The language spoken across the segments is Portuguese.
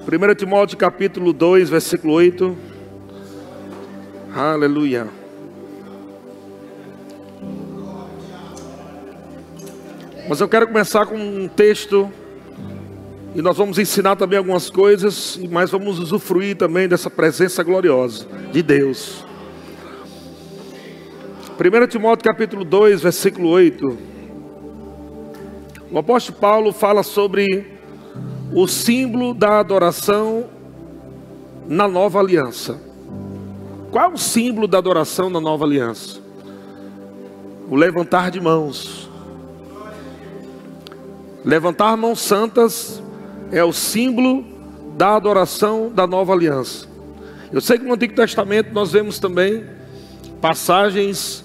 1 Timóteo capítulo 2, versículo 8. Aleluia. Mas eu quero começar com um texto e nós vamos ensinar também algumas coisas, mas vamos usufruir também dessa presença gloriosa de Deus. 1 Timóteo capítulo 2, versículo 8. O apóstolo Paulo fala sobre o símbolo da adoração na nova aliança. Qual é o símbolo da adoração na nova aliança? O levantar de mãos. Levantar mãos santas é o símbolo da adoração da nova aliança. Eu sei que no Antigo Testamento nós vemos também passagens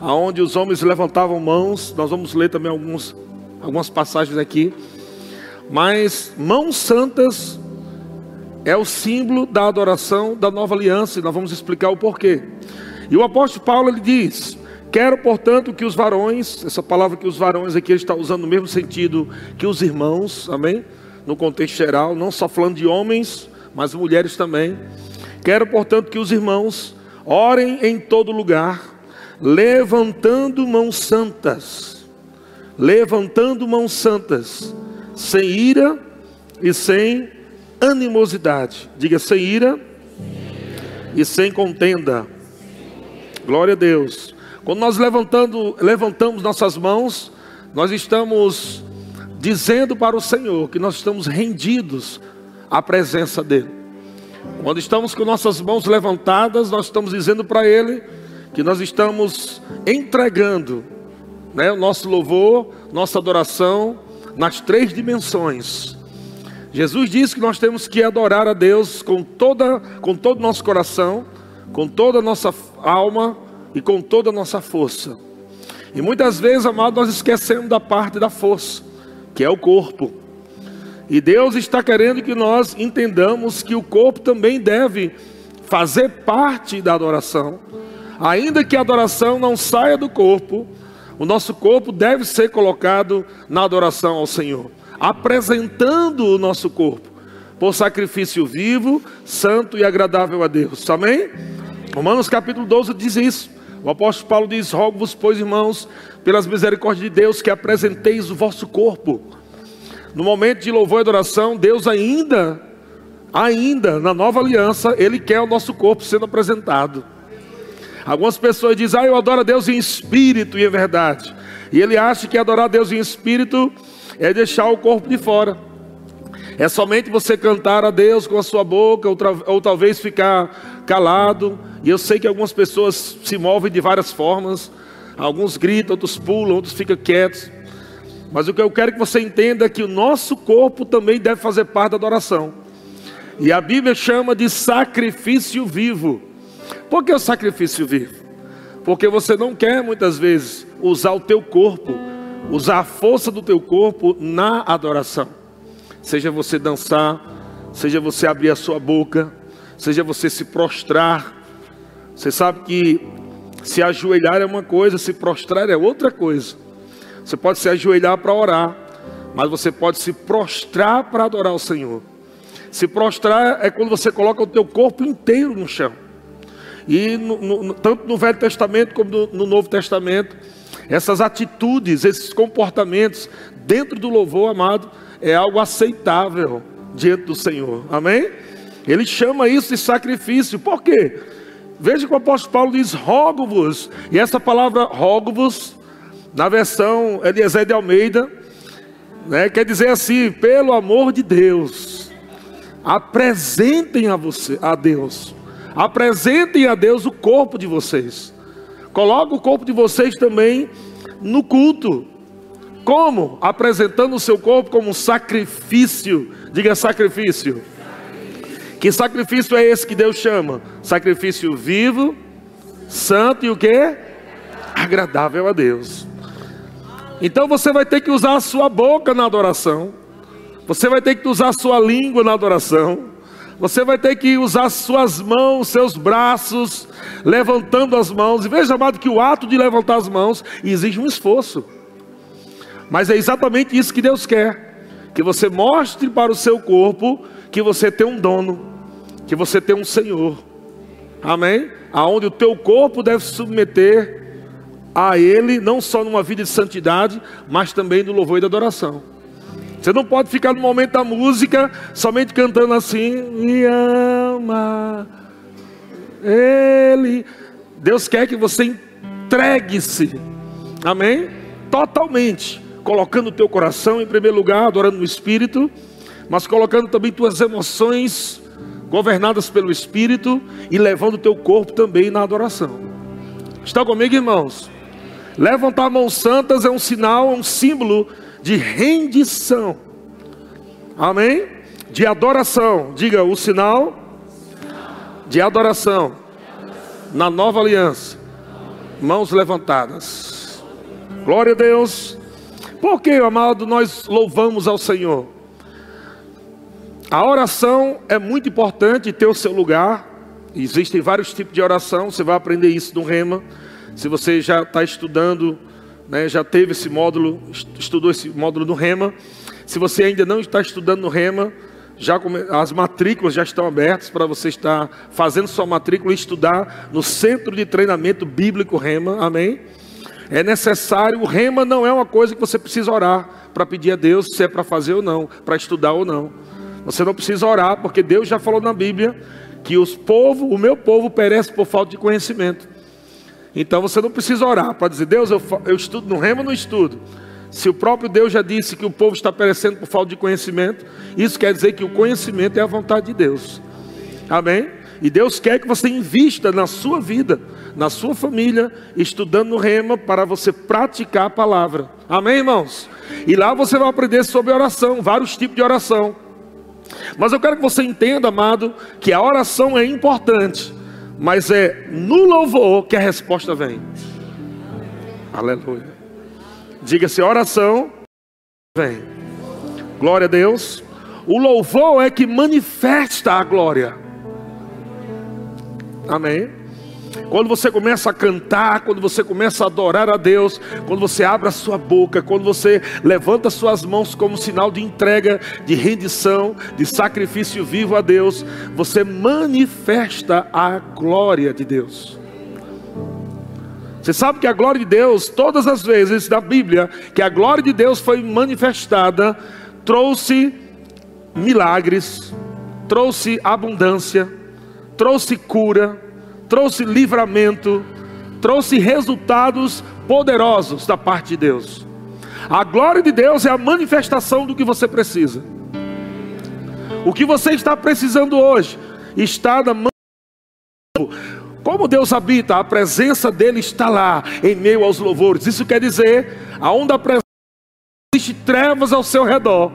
aonde os homens levantavam mãos. Nós vamos ler também alguns, algumas passagens aqui. Mas mãos santas é o símbolo da adoração da nova aliança, e nós vamos explicar o porquê. E o apóstolo Paulo ele diz: Quero, portanto, que os varões, essa palavra que os varões aqui ele está usando no mesmo sentido que os irmãos, amém? No contexto geral, não só falando de homens, mas mulheres também. Quero, portanto, que os irmãos orem em todo lugar, levantando mãos santas, levantando mãos santas sem ira e sem animosidade. Diga sem ira e sem contenda. Glória a Deus. Quando nós levantando, levantamos nossas mãos, nós estamos dizendo para o Senhor que nós estamos rendidos à presença dEle. Quando estamos com nossas mãos levantadas, nós estamos dizendo para Ele que nós estamos entregando né, o nosso louvor, nossa adoração, nas três dimensões. Jesus disse que nós temos que adorar a Deus com, toda, com todo o nosso coração, com toda a nossa alma e com toda a nossa força. E muitas vezes, amado, nós esquecemos da parte da força, que é o corpo. E Deus está querendo que nós entendamos que o corpo também deve fazer parte da adoração. Ainda que a adoração não saia do corpo, o nosso corpo deve ser colocado na adoração ao Senhor, apresentando o nosso corpo por sacrifício vivo, santo e agradável a Deus. Amém? Romanos capítulo 12 diz isso. O apóstolo Paulo diz: Rogo-vos, pois, irmãos, pelas misericórdias de Deus, que apresenteis o vosso corpo. No momento de louvor e adoração, Deus ainda, ainda na nova aliança, Ele quer o nosso corpo sendo apresentado. Algumas pessoas dizem, ah, eu adoro a Deus em espírito e em verdade. E ele acha que adorar a Deus em espírito é deixar o corpo de fora. É somente você cantar a Deus com a sua boca, ou, ou talvez ficar calado. E eu sei que algumas pessoas se movem de várias formas. Alguns gritam, outros pulam, outros ficam quietos. Mas o que eu quero que você entenda é que o nosso corpo também deve fazer parte da adoração. E a Bíblia chama de sacrifício vivo. Por que o sacrifício vivo? Porque você não quer muitas vezes usar o teu corpo, usar a força do teu corpo na adoração. Seja você dançar, seja você abrir a sua boca, seja você se prostrar. Você sabe que se ajoelhar é uma coisa, se prostrar é outra coisa. Você pode se ajoelhar para orar, mas você pode se prostrar para adorar o Senhor. Se prostrar é quando você coloca o teu corpo inteiro no chão. E no, no, tanto no Velho Testamento como no, no Novo Testamento, essas atitudes, esses comportamentos dentro do louvor amado é algo aceitável diante do Senhor. Amém? Ele chama isso de sacrifício. Por quê? Veja que o apóstolo Paulo diz: rogo-vos. E essa palavra rogo-vos, na versão Eliezer de Almeida, né, quer dizer assim: pelo amor de Deus, apresentem a você, a Deus, Apresentem a Deus o corpo de vocês. Coloque o corpo de vocês também no culto. Como? Apresentando o seu corpo como um sacrifício. Diga sacrifício. Que sacrifício é esse que Deus chama? Sacrifício vivo, santo e o que? Agradável a Deus. Então você vai ter que usar a sua boca na adoração. Você vai ter que usar a sua língua na adoração. Você vai ter que usar suas mãos, seus braços, levantando as mãos. E veja, amado, que o ato de levantar as mãos exige um esforço. Mas é exatamente isso que Deus quer. que você mostre para o seu corpo que você tem um dono, que você tem um Senhor. Amém? Aonde o teu corpo deve se submeter a Ele, não só numa vida de santidade, mas também do louvor e da adoração. Você não pode ficar no momento da música somente cantando assim, me ama. Ele. Deus quer que você entregue-se. Amém? Totalmente. Colocando o teu coração em primeiro lugar, adorando no Espírito, mas colocando também tuas emoções governadas pelo Espírito e levando o teu corpo também na adoração. Está comigo, irmãos? Levantar mãos santas é um sinal, é um símbolo de rendição. Amém? De adoração. Diga o sinal de adoração na nova aliança. Mãos levantadas. Glória a Deus. Por que, amado, nós louvamos ao Senhor? A oração é muito importante ter o seu lugar. Existem vários tipos de oração, você vai aprender isso no Rema. Se você já está estudando né, já teve esse módulo, estudou esse módulo no Rema. Se você ainda não está estudando no Rema, já as matrículas já estão abertas para você estar fazendo sua matrícula e estudar no Centro de Treinamento Bíblico Rema. Amém? É necessário, o Rema não é uma coisa que você precisa orar para pedir a Deus se é para fazer ou não, para estudar ou não. Você não precisa orar, porque Deus já falou na Bíblia que os povo, o meu povo perece por falta de conhecimento. Então você não precisa orar para dizer, Deus, eu, eu estudo no remo ou não estudo? Se o próprio Deus já disse que o povo está perecendo por falta de conhecimento, isso quer dizer que o conhecimento é a vontade de Deus. Amém? E Deus quer que você invista na sua vida, na sua família, estudando no rema para você praticar a palavra. Amém, irmãos? E lá você vai aprender sobre oração, vários tipos de oração. Mas eu quero que você entenda, amado, que a oração é importante mas é no louvor que a resposta vem. Aleluia. Diga-se oração, vem. Glória a Deus. O louvor é que manifesta a glória. Amém. Quando você começa a cantar, quando você começa a adorar a Deus, quando você abre a sua boca, quando você levanta suas mãos como sinal de entrega, de rendição, de sacrifício vivo a Deus, você manifesta a glória de Deus. Você sabe que a glória de Deus, todas as vezes da Bíblia, que a glória de Deus foi manifestada, trouxe milagres, trouxe abundância, trouxe cura, trouxe livramento, trouxe resultados poderosos da parte de Deus. A glória de Deus é a manifestação do que você precisa. O que você está precisando hoje está na mão. Como Deus habita, a presença dele está lá, em meio aos louvores. Isso quer dizer, aonde a presença existe trevas ao seu redor.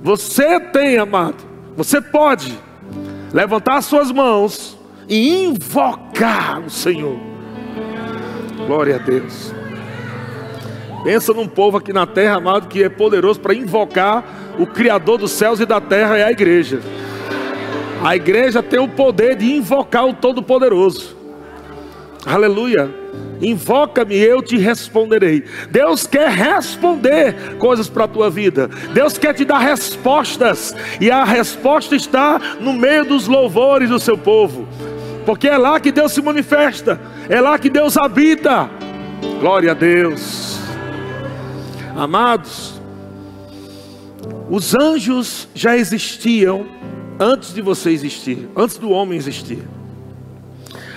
Você tem, amado, você pode levantar suas mãos e invocar o Senhor. Glória a Deus. Pensa num povo aqui na terra, amado, que é poderoso para invocar o Criador dos céus e da terra, é a igreja. A igreja tem o poder de invocar o Todo-Poderoso. Aleluia. Invoca-me, eu te responderei. Deus quer responder coisas para a tua vida. Deus quer te dar respostas. E a resposta está no meio dos louvores do seu povo porque é lá que Deus se manifesta, é lá que Deus habita. Glória a Deus. Amados, os anjos já existiam antes de você existir, antes do homem existir.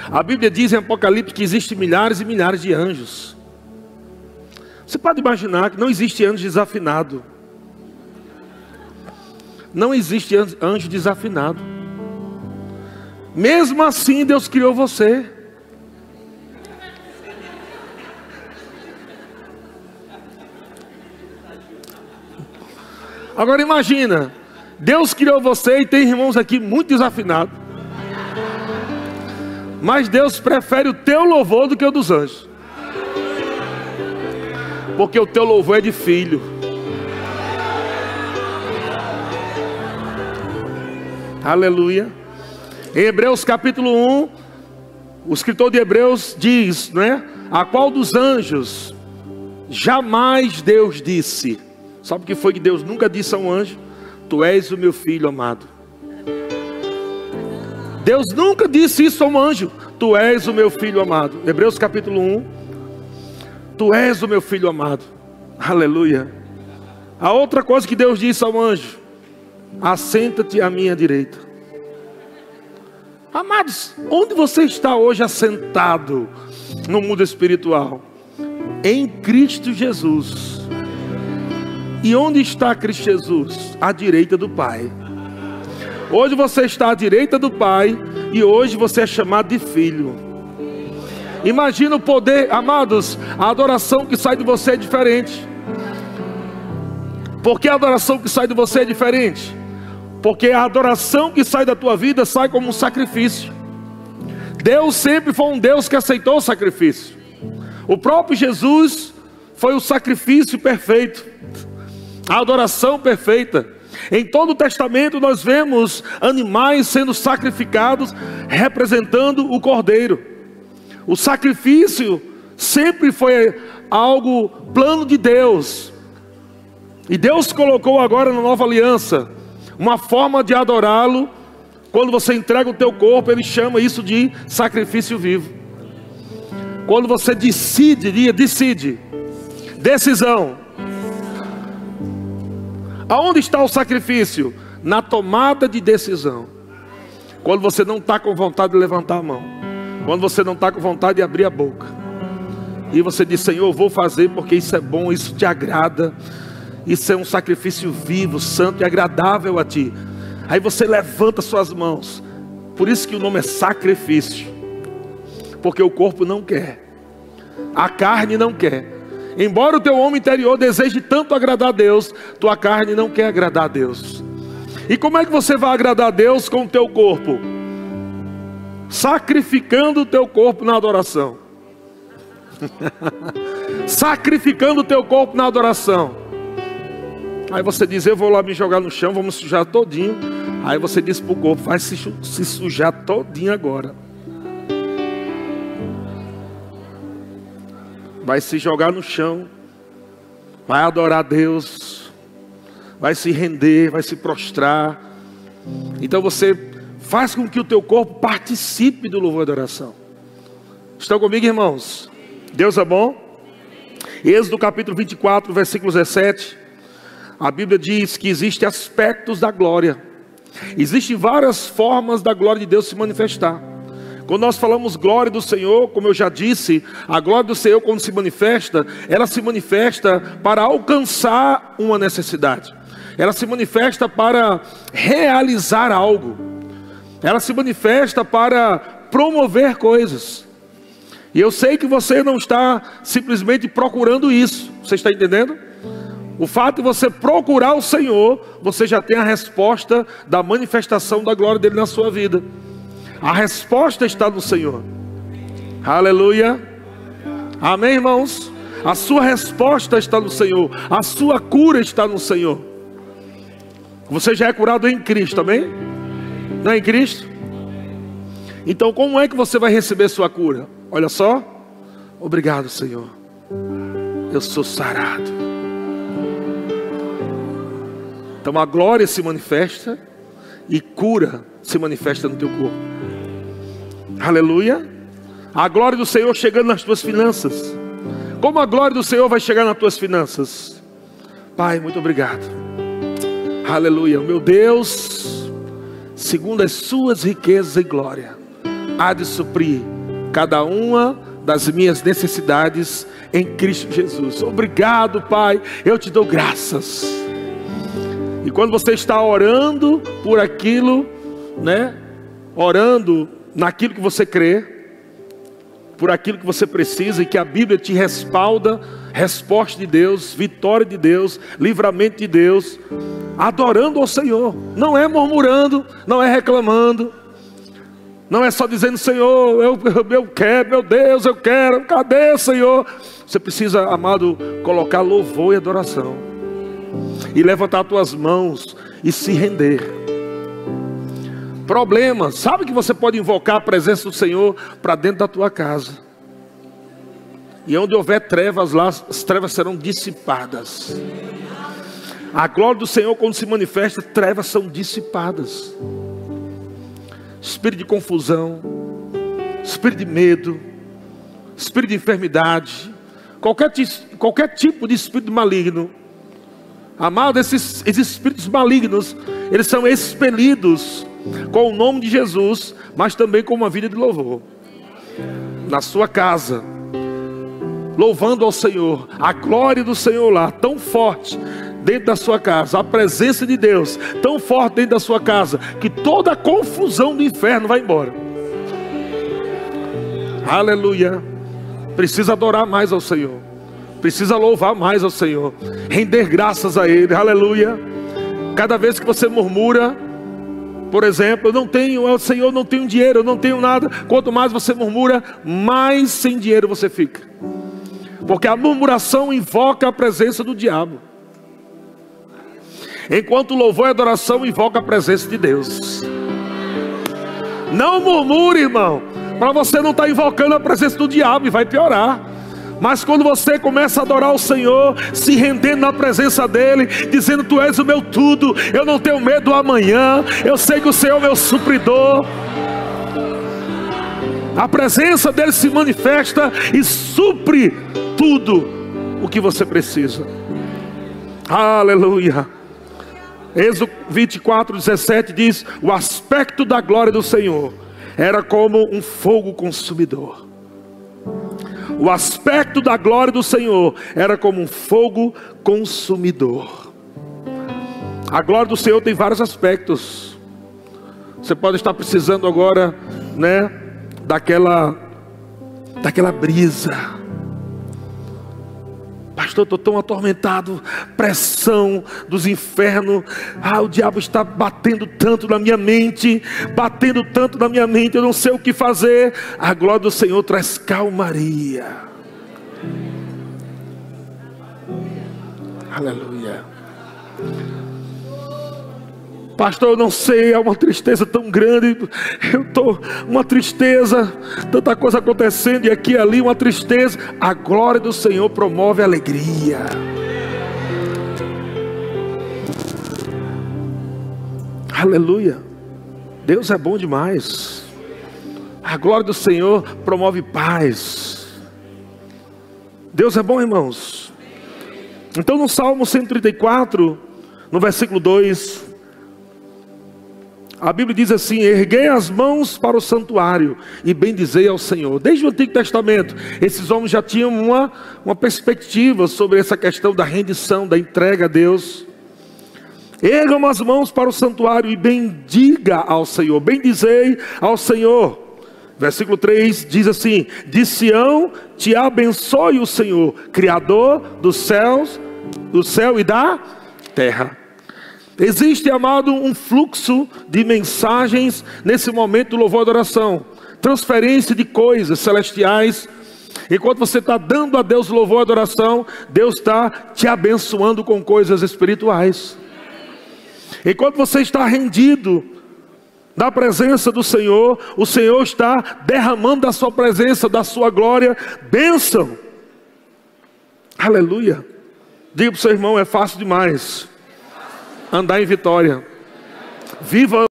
A Bíblia diz em Apocalipse que existem milhares e milhares de anjos. Você pode imaginar que não existe anjo desafinado. Não existe anjo desafinado. Mesmo assim, Deus criou você. Agora imagina, Deus criou você e tem irmãos aqui muito desafinados. Mas Deus prefere o teu louvor do que o dos anjos. Porque o teu louvor é de filho. Aleluia. Em Hebreus capítulo 1, o escritor de Hebreus diz, não é? A qual dos anjos jamais Deus disse: Sabe o que foi que Deus nunca disse a um anjo? Tu és o meu filho amado. Deus nunca disse isso a um anjo. Tu és o meu filho amado. Hebreus capítulo 1. Tu és o meu filho amado. Aleluia. A outra coisa que Deus disse ao anjo: Assenta-te à minha direita. Amados, onde você está hoje assentado no mundo espiritual? Em Cristo Jesus. E onde está Cristo Jesus? À direita do Pai. Hoje você está à direita do Pai e hoje você é chamado de filho. Imagina o poder, amados, a adoração que sai de você é diferente. Porque a adoração que sai de você é diferente? Porque a adoração que sai da tua vida sai como um sacrifício. Deus sempre foi um Deus que aceitou o sacrifício. O próprio Jesus foi o sacrifício perfeito, a adoração perfeita. Em todo o Testamento nós vemos animais sendo sacrificados, representando o Cordeiro. O sacrifício sempre foi algo plano de Deus. E Deus colocou agora na nova aliança uma forma de adorá-lo. Quando você entrega o teu corpo, ele chama isso de sacrifício vivo. Quando você decide, dia, decide, decisão. Aonde está o sacrifício? Na tomada de decisão. Quando você não está com vontade de levantar a mão. Quando você não está com vontade de abrir a boca. E você diz, Senhor, eu vou fazer porque isso é bom, isso te agrada. Isso é um sacrifício vivo, santo e agradável a ti. Aí você levanta suas mãos. Por isso que o nome é sacrifício. Porque o corpo não quer. A carne não quer. Embora o teu homem interior deseje tanto agradar a Deus, tua carne não quer agradar a Deus. E como é que você vai agradar a Deus com o teu corpo? Sacrificando o teu corpo na adoração. Sacrificando o teu corpo na adoração. Aí você diz, eu vou lá me jogar no chão, vamos sujar todinho. Aí você diz para o corpo, vai se, se sujar todinho agora. Vai se jogar no chão. Vai adorar a Deus. Vai se render, vai se prostrar. Então você faz com que o teu corpo participe do louvor e adoração. Estão comigo, irmãos? Deus é bom? Êxodo capítulo 24, versículo 17 a Bíblia diz que existem aspectos da glória. Existem várias formas da glória de Deus se manifestar. Quando nós falamos glória do Senhor, como eu já disse, a glória do Senhor, quando se manifesta, ela se manifesta para alcançar uma necessidade, ela se manifesta para realizar algo, ela se manifesta para promover coisas. E eu sei que você não está simplesmente procurando isso, você está entendendo? O fato de você procurar o Senhor, você já tem a resposta da manifestação da glória dele na sua vida. A resposta está no Senhor. Aleluia. Amém, irmãos? A sua resposta está no Senhor. A sua cura está no Senhor. Você já é curado em Cristo, amém? Não é em Cristo? Então, como é que você vai receber sua cura? Olha só. Obrigado, Senhor. Eu sou sarado. Então a glória se manifesta e cura se manifesta no teu corpo. Aleluia. A glória do Senhor chegando nas tuas finanças. Como a glória do Senhor vai chegar nas tuas finanças? Pai, muito obrigado. Aleluia. Meu Deus, segundo as suas riquezas e glória, há de suprir cada uma das minhas necessidades em Cristo Jesus. Obrigado, Pai. Eu te dou graças. E quando você está orando por aquilo, né? Orando naquilo que você crê, por aquilo que você precisa e que a Bíblia te respalda, resposta de Deus, vitória de Deus, livramento de Deus, adorando ao Senhor. Não é murmurando, não é reclamando. Não é só dizendo, Senhor, eu, eu, quero, meu Deus, eu quero, cadê, Senhor? Você precisa, amado, colocar louvor e adoração e levantar tuas mãos e se render. Problema, sabe que você pode invocar a presença do Senhor para dentro da tua casa. E onde houver trevas lá, as trevas serão dissipadas. A glória do Senhor, quando se manifesta, trevas são dissipadas. Espírito de confusão, espírito de medo, espírito de enfermidade, qualquer, qualquer tipo de espírito maligno. Amado, esses, esses espíritos malignos, eles são expelidos com o nome de Jesus, mas também com uma vida de louvor. Na sua casa, louvando ao Senhor, a glória do Senhor lá, tão forte dentro da sua casa, a presença de Deus tão forte dentro da sua casa, que toda a confusão do inferno vai embora. Aleluia. Precisa adorar mais ao Senhor. Precisa louvar mais ao Senhor. Render graças a Ele. Aleluia. Cada vez que você murmura, por exemplo, eu não tenho, o Senhor, não tenho dinheiro, eu não tenho nada. Quanto mais você murmura, mais sem dinheiro você fica. Porque a murmuração invoca a presença do diabo. Enquanto louvor e adoração invoca a presença de Deus. Não murmure, irmão, para você não estar tá invocando a presença do diabo e vai piorar. Mas quando você começa a adorar o Senhor, se rendendo na presença dEle, dizendo: Tu és o meu tudo, eu não tenho medo do amanhã, eu sei que o Senhor é o meu supridor. A presença dEle se manifesta e supre tudo o que você precisa. Aleluia. Êxodo 24, 17 diz: O aspecto da glória do Senhor era como um fogo consumidor. O aspecto da glória do Senhor era como um fogo consumidor. A glória do Senhor tem vários aspectos. Você pode estar precisando agora, né, daquela daquela brisa Pastor, estou tão atormentado, pressão dos infernos. Ah, o diabo está batendo tanto na minha mente, batendo tanto na minha mente, eu não sei o que fazer. A glória do Senhor traz calmaria. Aleluia. Pastor, eu não sei, é uma tristeza tão grande. Eu estou, uma tristeza, tanta coisa acontecendo, e aqui e ali, uma tristeza. A glória do Senhor promove alegria. Aleluia. Deus é bom demais. A glória do Senhor promove paz. Deus é bom, irmãos. Então, no Salmo 134, no versículo 2, a Bíblia diz assim: erguei as mãos para o santuário e bendizei ao Senhor. Desde o Antigo Testamento, esses homens já tinham uma, uma perspectiva sobre essa questão da rendição, da entrega a Deus. Ergam as mãos para o santuário e bendiga ao Senhor, bendizei ao Senhor. Versículo 3 diz assim: De Sião te abençoe o Senhor, Criador dos céus, do céu e da terra. Existe, amado, um fluxo de mensagens nesse momento do louvor e adoração. Transferência de coisas celestiais. Enquanto você está dando a Deus louvor e adoração, Deus está te abençoando com coisas espirituais. Enquanto você está rendido na presença do Senhor, o Senhor está derramando da sua presença, da sua glória, bênção. Aleluia. Diga para o seu irmão, é fácil demais andar em vitória. Viva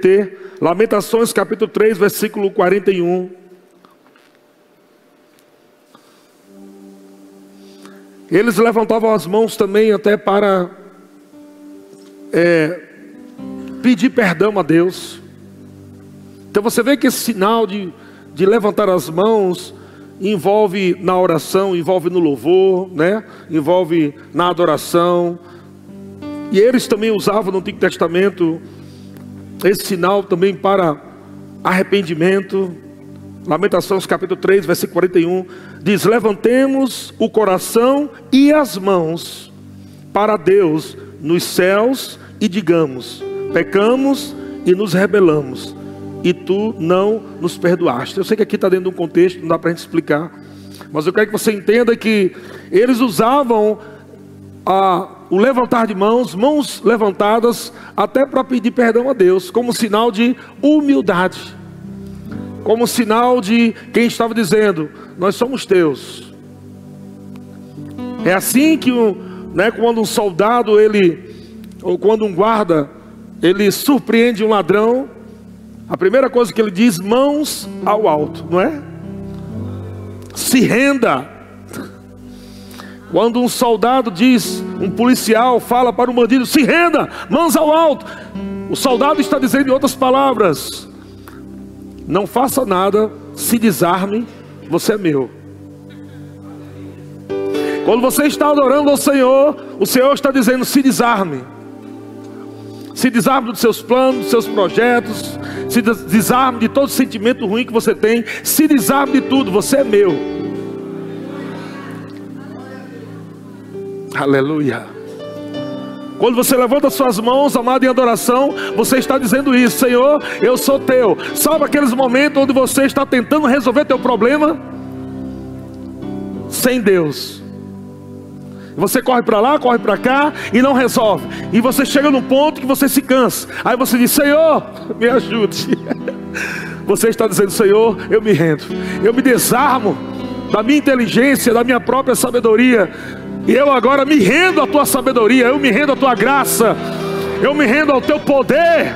ter. Lamentações capítulo 3, versículo 41. Eles levantavam as mãos também até para é, pedir perdão a Deus. Então você vê que esse sinal de, de levantar as mãos envolve na oração, envolve no louvor, né? envolve na adoração, e eles também usavam no Antigo Testamento esse sinal também para arrependimento. Lamentações capítulo 3, versículo 41 diz: Levantemos o coração e as mãos para Deus nos céus e digamos: Pecamos e nos rebelamos, e tu não nos perdoaste. Eu sei que aqui está dentro de um contexto, não dá para a gente explicar, mas eu quero que você entenda que eles usavam a o levantar de mãos, mãos levantadas, até para pedir perdão a Deus, como sinal de humildade, como sinal de quem estava dizendo: Nós somos teus. É assim que né, quando um soldado ele ou quando um guarda ele surpreende um ladrão, a primeira coisa que ele diz, mãos ao alto, não é? Se renda. Quando um soldado diz, um policial fala para o bandido, se renda, mãos ao alto. O soldado está dizendo em outras palavras: não faça nada, se desarme, você é meu. Quando você está adorando ao Senhor, o Senhor está dizendo: se desarme. Se desarme dos seus planos, dos seus projetos, se desarme de todo sentimento ruim que você tem, se desarme de tudo, você é meu. Aleluia. Quando você levanta suas mãos, amado, em adoração, você está dizendo isso, Senhor, eu sou teu. Sabe aqueles momentos onde você está tentando resolver teu problema sem Deus? Você corre para lá, corre para cá e não resolve. E você chega num ponto que você se cansa. Aí você diz: Senhor, me ajude. Você está dizendo: Senhor, eu me rendo. Eu me desarmo da minha inteligência, da minha própria sabedoria. E eu agora me rendo à tua sabedoria. Eu me rendo à tua graça. Eu me rendo ao teu poder.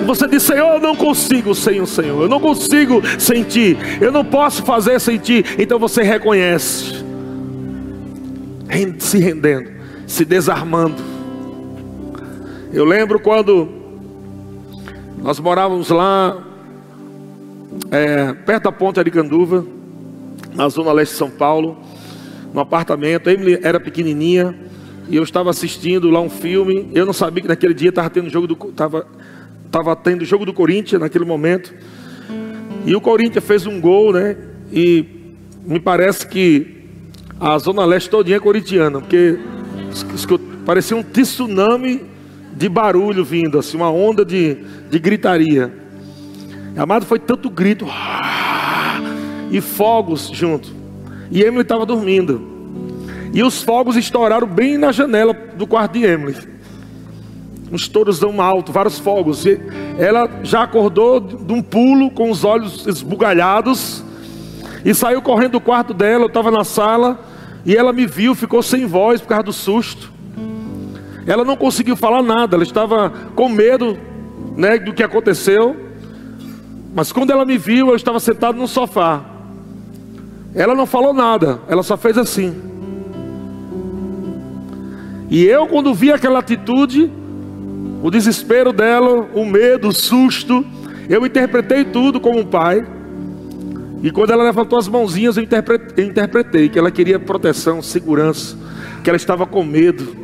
E você diz: Senhor, eu não consigo sem o Senhor. Eu não consigo sem ti. Eu não posso fazer sem ti. Então você reconhece se rendendo, se desarmando. Eu lembro quando nós morávamos lá, é, perto da ponte Aricanduva, na zona leste de São Paulo, no apartamento. A Emily era pequenininha e eu estava assistindo lá um filme. Eu não sabia que naquele dia estava tendo jogo do tava, tava tendo jogo do Corinthians naquele momento. E o Corinthians fez um gol, né? E me parece que a zona leste todinha é corintiana, porque parecia um tsunami de barulho vindo, assim, uma onda de, de gritaria. Amado, foi tanto grito e fogos junto. E Emily estava dormindo. E os fogos estouraram bem na janela do quarto de Emily. Um estourozão alto, vários fogos. E ela já acordou de um pulo com os olhos esbugalhados e saiu correndo do quarto dela, eu estava na sala, e ela me viu, ficou sem voz por causa do susto. Ela não conseguiu falar nada, ela estava com medo né, do que aconteceu. Mas quando ela me viu, eu estava sentado no sofá. Ela não falou nada, ela só fez assim. E eu, quando vi aquela atitude, o desespero dela, o medo, o susto, eu interpretei tudo como um pai. E quando ela levantou as mãozinhas, eu interpretei, que ela queria proteção, segurança, que ela estava com medo,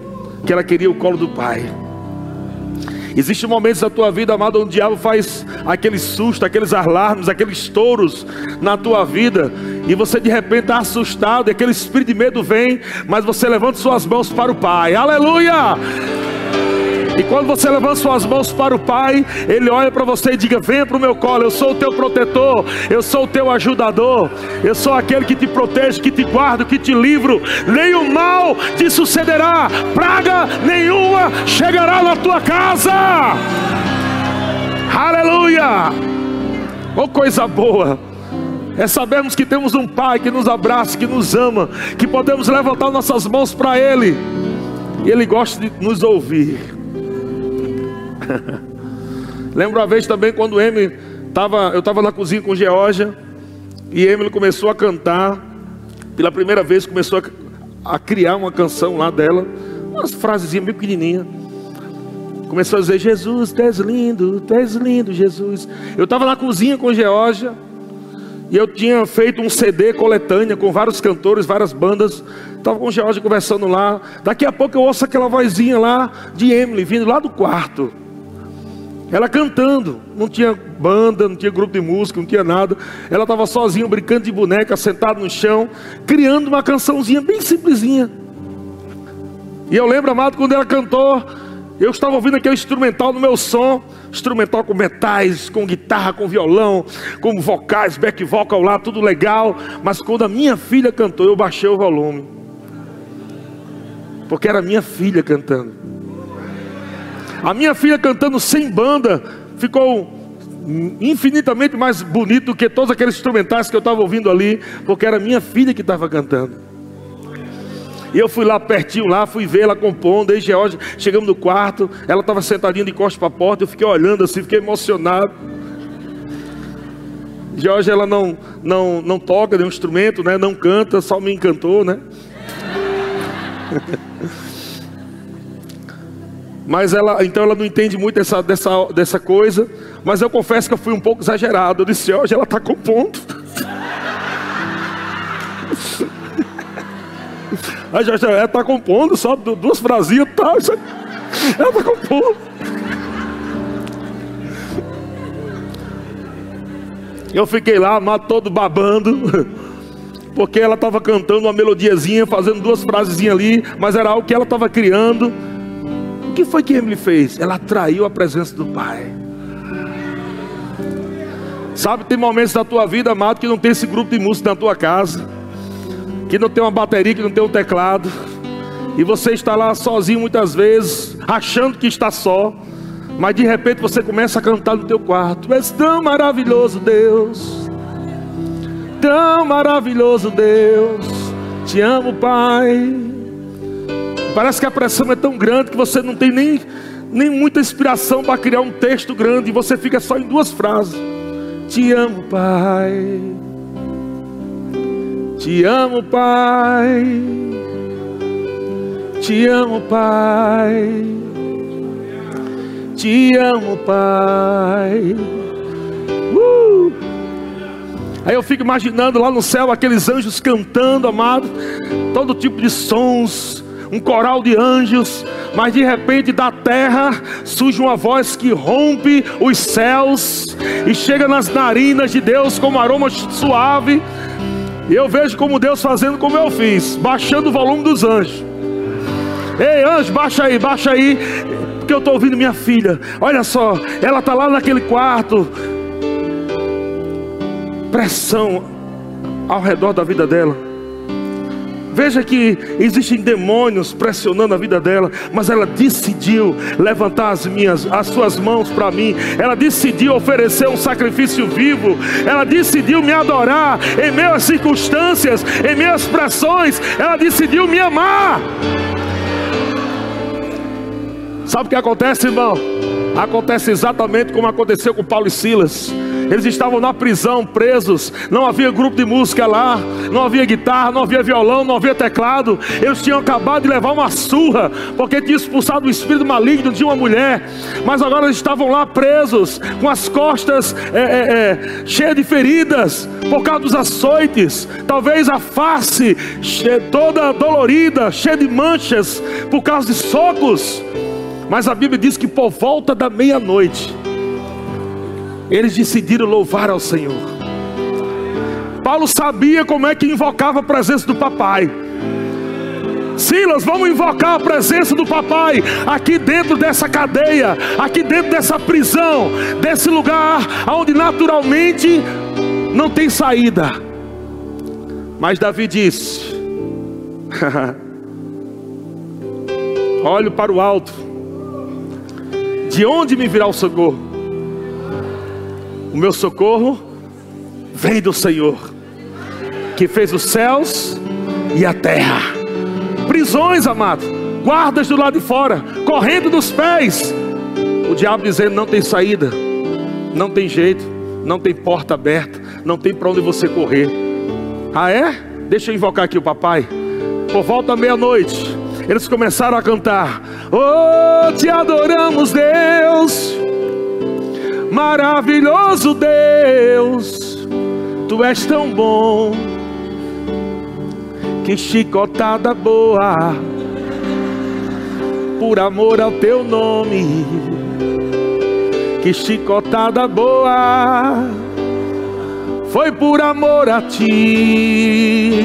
que ela queria o colo do pai. Existem momentos da tua vida, amado, onde o diabo faz aquele susto, aqueles alarmes, aqueles touros na tua vida, e você de repente está assustado, e aquele espírito de medo vem, mas você levanta suas mãos para o Pai, aleluia! E quando você levanta suas mãos para o Pai, Ele olha para você e diga: Venha para o meu colo, eu sou o teu protetor, eu sou o teu ajudador, eu sou aquele que te protege, que te guardo, que te livro. Nenhum mal te sucederá, praga nenhuma chegará na tua casa. Aleluia! Oh, coisa boa! É sabermos que temos um Pai que nos abraça, que nos ama, que podemos levantar nossas mãos para Ele, e Ele gosta de nos ouvir. Lembro uma vez também quando Emily tava, eu estava na cozinha com Georgia e Emily começou a cantar. Pela primeira vez começou a, a criar uma canção lá dela, umas frasezinhas bem pequenininhas. Começou a dizer: Jesus, tu és lindo, tu és lindo, Jesus. Eu estava na cozinha com Georgia e eu tinha feito um CD coletânea com vários cantores, várias bandas. Estava com o conversando lá. Daqui a pouco eu ouço aquela vozinha lá de Emily vindo lá do quarto. Ela cantando, não tinha banda, não tinha grupo de música, não tinha nada. Ela estava sozinha, brincando de boneca, sentada no chão, criando uma cançãozinha bem simplesinha. E eu lembro, amado, quando ela cantou, eu estava ouvindo aquele instrumental no meu som, instrumental com metais, com guitarra, com violão, com vocais, back vocal lá, tudo legal. Mas quando a minha filha cantou, eu baixei o volume. Porque era minha filha cantando. A minha filha cantando sem banda ficou infinitamente mais bonito do que todos aqueles instrumentais que eu estava ouvindo ali, porque era minha filha que estava cantando. E eu fui lá pertinho lá, fui ver ela compondo. Aí Georgia, chegamos no quarto, ela estava sentadinha de costas para a porta. Eu fiquei olhando assim, fiquei emocionado. Georgia, ela não, não, não toca nenhum instrumento, né? Não canta, só me encantou, né? Mas ela, então ela não entende muito dessa, dessa, dessa coisa. Mas eu confesso que eu fui um pouco exagerado. Eu disse, hoje ela está compondo. Já, já ela está compondo, só duas frasinhas, tá? Ela está compondo. Eu fiquei lá, amado, todo babando, porque ela estava cantando uma melodiazinha, fazendo duas frasezinhas ali, mas era algo que ela estava criando. O que foi que Emily fez? Ela atraiu a presença do Pai. Sabe, tem momentos da tua vida, amado, que não tem esse grupo de música na tua casa, que não tem uma bateria, que não tem um teclado, e você está lá sozinho muitas vezes, achando que está só, mas de repente você começa a cantar no teu quarto. És tão maravilhoso, Deus. Tão maravilhoso, Deus. Te amo, Pai. Parece que a pressão é tão grande que você não tem nem, nem muita inspiração para criar um texto grande e você fica só em duas frases. Te amo, Pai. Te amo, Pai. Te amo, Pai. Te amo, Pai. Uh! Aí eu fico imaginando lá no céu aqueles anjos cantando, amado, todo tipo de sons, um coral de anjos, mas de repente da terra surge uma voz que rompe os céus e chega nas narinas de Deus como aroma suave. E eu vejo como Deus fazendo como eu fiz, baixando o volume dos anjos. Ei, anjo, baixa aí, baixa aí. Porque eu estou ouvindo minha filha. Olha só, ela está lá naquele quarto. Pressão ao redor da vida dela. Veja que existem demônios pressionando a vida dela, mas ela decidiu levantar as minhas, as suas mãos para mim. Ela decidiu oferecer um sacrifício vivo. Ela decidiu me adorar em às circunstâncias, em às pressões. Ela decidiu me amar. Sabe o que acontece, irmão? Acontece exatamente como aconteceu com Paulo e Silas. Eles estavam na prisão, presos. Não havia grupo de música lá. Não havia guitarra, não havia violão, não havia teclado. Eles tinham acabado de levar uma surra, porque tinham expulsado o espírito maligno de uma mulher. Mas agora eles estavam lá presos, com as costas é, é, é, cheias de feridas, por causa dos açoites. Talvez a face toda dolorida, cheia de manchas, por causa de socos. Mas a Bíblia diz que por volta da meia-noite, eles decidiram louvar ao Senhor. Paulo sabia como é que invocava a presença do papai. Silas, vamos invocar a presença do papai aqui dentro dessa cadeia, aqui dentro dessa prisão, desse lugar onde naturalmente não tem saída. Mas Davi disse: Olho para o alto de onde me virá o socorro? O meu socorro vem do Senhor, que fez os céus e a terra. Prisões, amado, guardas do lado de fora, correndo dos pés. O diabo dizendo: não tem saída, não tem jeito, não tem porta aberta, não tem para onde você correr. Ah, é? Deixa eu invocar aqui o papai. Por volta meia-noite, eles começaram a cantar: Oh, te adoramos, Deus, maravilhoso Deus, tu és tão bom, que chicotada boa, por amor ao teu nome, que chicotada boa, foi por amor a ti.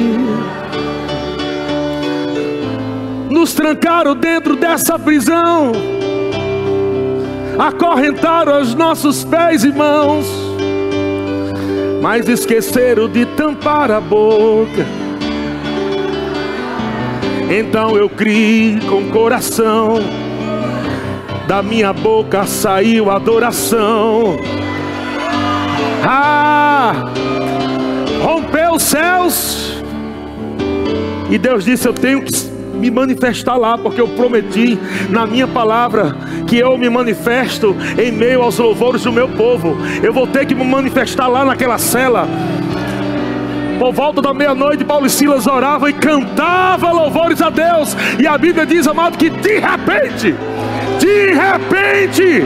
Nos trancaram dentro dessa prisão, acorrentaram os nossos pés e mãos, mas esqueceram de tampar a boca. Então eu criei com coração, da minha boca saiu adoração. Ah, rompeu os céus, e Deus disse: Eu tenho que me manifestar lá, porque eu prometi na minha palavra que eu me manifesto em meio aos louvores do meu povo. Eu vou ter que me manifestar lá naquela cela. Por volta da meia-noite, Paulo e Silas oravam e cantavam louvores a Deus. E a Bíblia diz, amado, que de repente, de repente,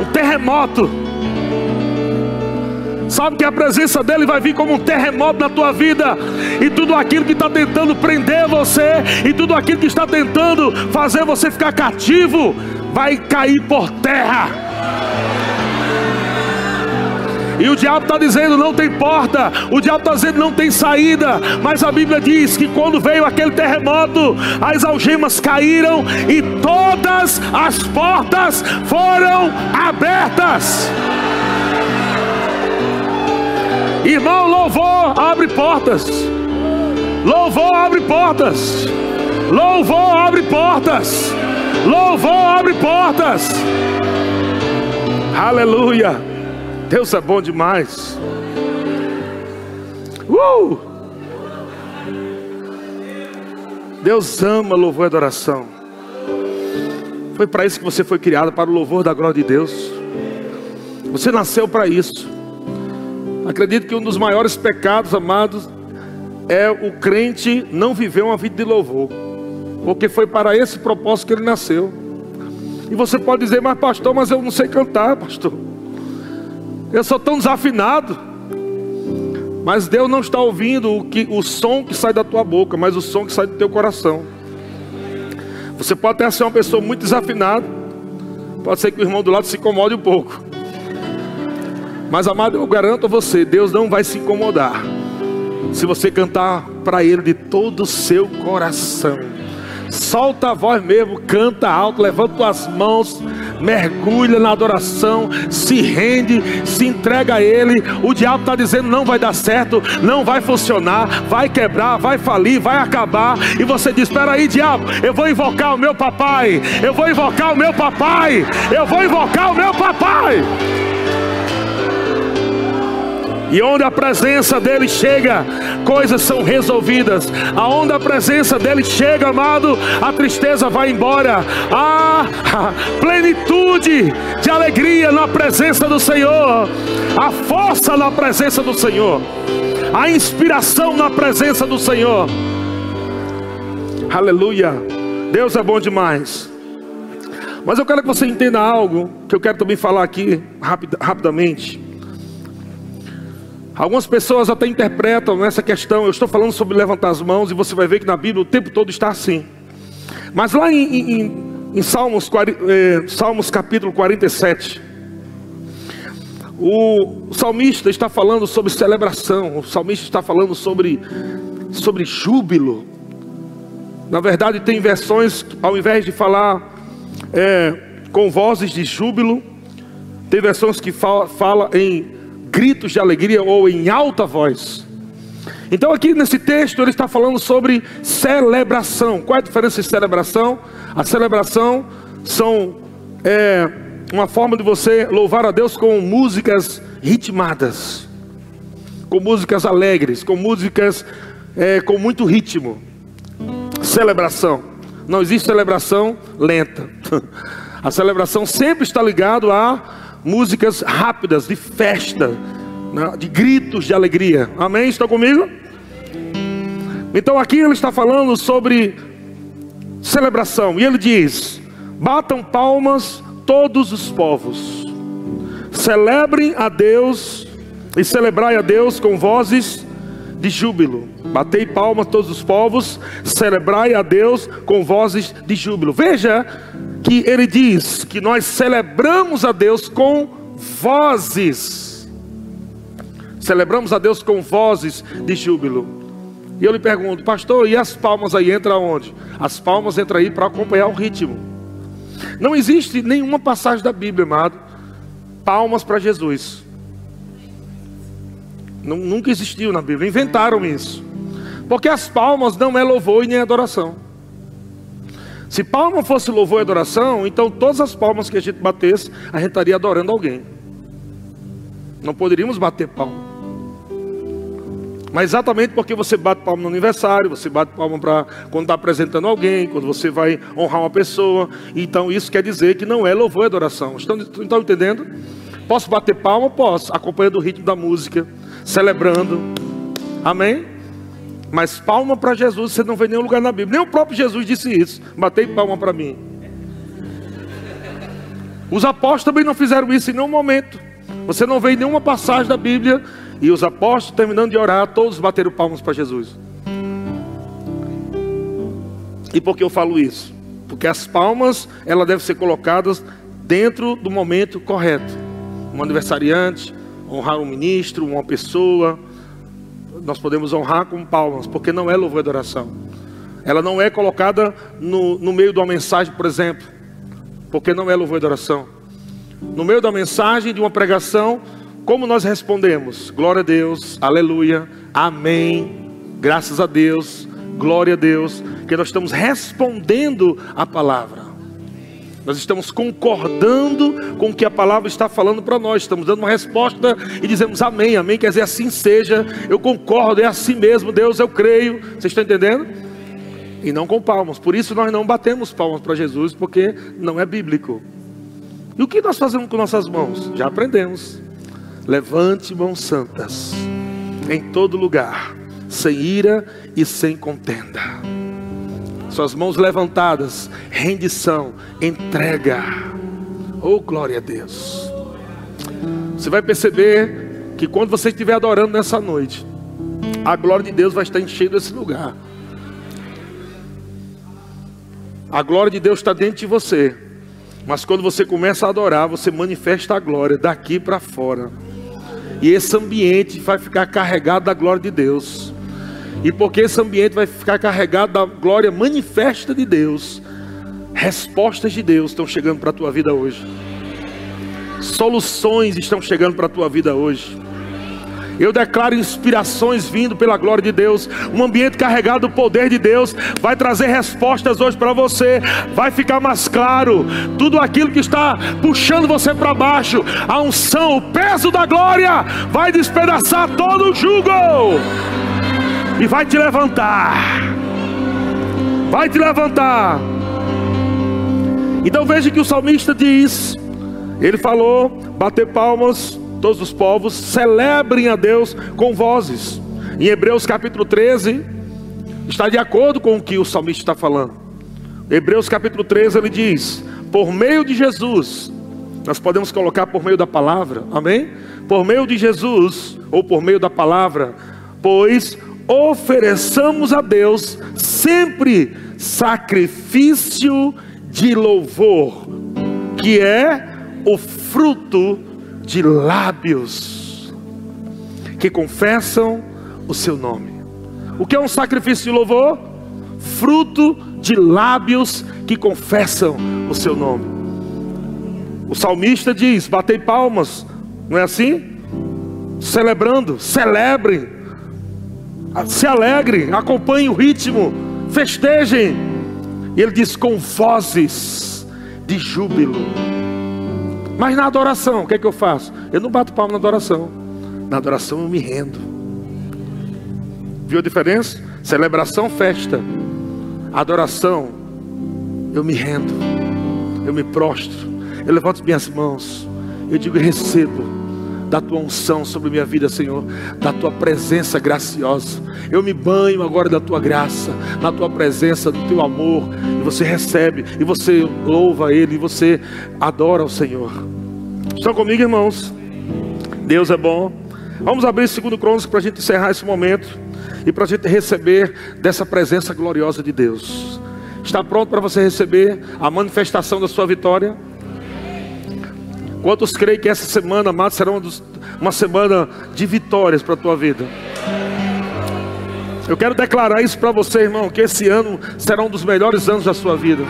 um terremoto. Sabe que a presença dele vai vir como um terremoto na tua vida, e tudo aquilo que está tentando prender você, e tudo aquilo que está tentando fazer você ficar cativo, vai cair por terra. E o diabo está dizendo não tem porta, o diabo está dizendo não tem saída, mas a Bíblia diz que quando veio aquele terremoto, as algemas caíram e todas as portas foram abertas. Irmão, louvor abre portas. Louvor abre portas. Louvor abre portas. Louvor abre portas. Aleluia. Deus é bom demais. Uh! Deus ama louvor e adoração. Foi para isso que você foi criado, para o louvor da glória de Deus. Você nasceu para isso. Acredito que um dos maiores pecados, amados, é o crente não viver uma vida de louvor. Porque foi para esse propósito que ele nasceu. E você pode dizer, mas pastor, mas eu não sei cantar, pastor. Eu sou tão desafinado. Mas Deus não está ouvindo o, que, o som que sai da tua boca, mas o som que sai do teu coração. Você pode até ser uma pessoa muito desafinada. Pode ser que o irmão do lado se incomode um pouco. Mas amado, eu garanto a você, Deus não vai se incomodar. Se você cantar para Ele de todo o seu coração. Solta a voz mesmo, canta alto, levanta as mãos mergulha na adoração, se rende, se entrega a Ele. O diabo está dizendo: não vai dar certo, não vai funcionar, vai quebrar, vai falir, vai acabar. E você diz: espera aí, diabo, eu vou invocar o meu papai, eu vou invocar o meu papai, eu vou invocar o meu papai. E onde a presença dele chega, coisas são resolvidas. Aonde a presença dele chega, amado, a tristeza vai embora. Há plenitude de alegria na presença do Senhor. A força na presença do Senhor. A inspiração na presença do Senhor. Aleluia. Deus é bom demais. Mas eu quero que você entenda algo que eu quero também falar aqui rapid, rapidamente. Algumas pessoas até interpretam essa questão. Eu estou falando sobre levantar as mãos e você vai ver que na Bíblia o tempo todo está assim. Mas lá em, em, em Salmos, eh, Salmos capítulo 47, o salmista está falando sobre celebração. O salmista está falando sobre, sobre júbilo. Na verdade, tem versões, ao invés de falar é, com vozes de júbilo, tem versões que fala, fala em gritos de alegria ou em alta voz. Então, aqui nesse texto, ele está falando sobre celebração. Qual é a diferença de celebração? A celebração são é, uma forma de você louvar a Deus com músicas ritmadas, com músicas alegres, com músicas é, com muito ritmo. Celebração. Não existe celebração lenta. A celebração sempre está ligado a músicas rápidas de festa, né, de gritos de alegria. Amém? Estão comigo? Então aqui ele está falando sobre celebração. E ele diz: batam palmas todos os povos, celebrem a Deus e celebrai a Deus com vozes de júbilo. Batei palmas todos os povos, celebrai a Deus com vozes de júbilo. Veja que ele diz que nós celebramos a Deus com vozes. Celebramos a Deus com vozes de júbilo. E eu lhe pergunto, pastor, e as palmas aí entram onde? As palmas entram aí para acompanhar o ritmo. Não existe nenhuma passagem da Bíblia, amado, palmas para Jesus. Nunca existiu na Bíblia, inventaram isso. Porque as palmas não é louvor e nem adoração. Se palma fosse louvor e adoração, então todas as palmas que a gente batesse, a gente estaria adorando alguém. Não poderíamos bater palma. Mas exatamente porque você bate palma no aniversário, você bate palma para quando está apresentando alguém, quando você vai honrar uma pessoa. Então isso quer dizer que não é louvor e adoração. Estão, estão entendendo? Posso bater palma? Posso, acompanhando o ritmo da música, celebrando. Amém? Mas palma para Jesus você não vê em nenhum lugar na Bíblia. Nem o próprio Jesus disse isso. Batei palma para mim. Os apóstolos também não fizeram isso em nenhum momento. Você não vê em nenhuma passagem da Bíblia e os apóstolos, terminando de orar, todos bateram palmas para Jesus. E por que eu falo isso? Porque as palmas, ela devem ser colocadas dentro do momento correto. Um aniversariante, honrar um ministro, uma pessoa, nós podemos honrar com palmas, porque não é louvor e adoração. Ela não é colocada no, no meio de uma mensagem, por exemplo, porque não é louvor e adoração. No meio da mensagem de uma pregação, como nós respondemos? Glória a Deus, aleluia, amém, graças a Deus, glória a Deus, que nós estamos respondendo a palavra. Nós estamos concordando com o que a palavra está falando para nós, estamos dando uma resposta e dizemos amém, amém, quer dizer assim seja, eu concordo, é assim mesmo, Deus, eu creio. Vocês estão entendendo? E não com palmas, por isso nós não batemos palmas para Jesus, porque não é bíblico. E o que nós fazemos com nossas mãos? Já aprendemos. Levante mãos santas em todo lugar, sem ira e sem contenda. Suas mãos levantadas, rendição, entrega. Oh, glória a Deus. Você vai perceber que quando você estiver adorando nessa noite, a glória de Deus vai estar enchendo esse lugar. A glória de Deus está dentro de você. Mas quando você começa a adorar, você manifesta a glória daqui para fora. E esse ambiente vai ficar carregado da glória de Deus. E porque esse ambiente vai ficar carregado da glória manifesta de Deus, respostas de Deus estão chegando para a tua vida hoje. Soluções estão chegando para a tua vida hoje. Eu declaro inspirações vindo pela glória de Deus. Um ambiente carregado do poder de Deus vai trazer respostas hoje para você. Vai ficar mais claro tudo aquilo que está puxando você para baixo. A unção, o peso da glória vai despedaçar todo o jugo e vai te levantar. Vai te levantar. Então veja que o salmista diz: ele falou, bater palmas todos os povos, celebrem a Deus com vozes. Em Hebreus capítulo 13, está de acordo com o que o salmista está falando. Hebreus capítulo 13 ele diz: por meio de Jesus, nós podemos colocar por meio da palavra, amém? Por meio de Jesus, ou por meio da palavra, pois ofereçamos a Deus sempre sacrifício de louvor, que é o fruto de lábios que confessam o seu nome. O que é um sacrifício de louvor? Fruto de lábios que confessam o seu nome. O salmista diz: batei palmas, não é assim? Celebrando, celebrem, se alegrem, acompanhem o ritmo, festejem. E ele diz: com vozes de júbilo mas na adoração, o que é que eu faço? Eu não bato palma na adoração. Na adoração eu me rendo. Viu a diferença? Celebração, festa. Adoração, eu me rendo. Eu me prostro. Eu levanto minhas mãos. Eu digo: recebo da tua unção sobre minha vida, Senhor, da tua presença graciosa. Eu me banho agora da tua graça, na tua presença, do teu amor. E você recebe, e você louva Ele, e você adora o Senhor. Estão comigo, irmãos? Deus é bom. Vamos abrir o segundo crônico para a gente encerrar esse momento e para a gente receber dessa presença gloriosa de Deus. Está pronto para você receber a manifestação da sua vitória? Quantos creem que essa semana, amados, será uma, dos, uma semana de vitórias para a tua vida? Eu quero declarar isso para você, irmão, que esse ano será um dos melhores anos da sua vida.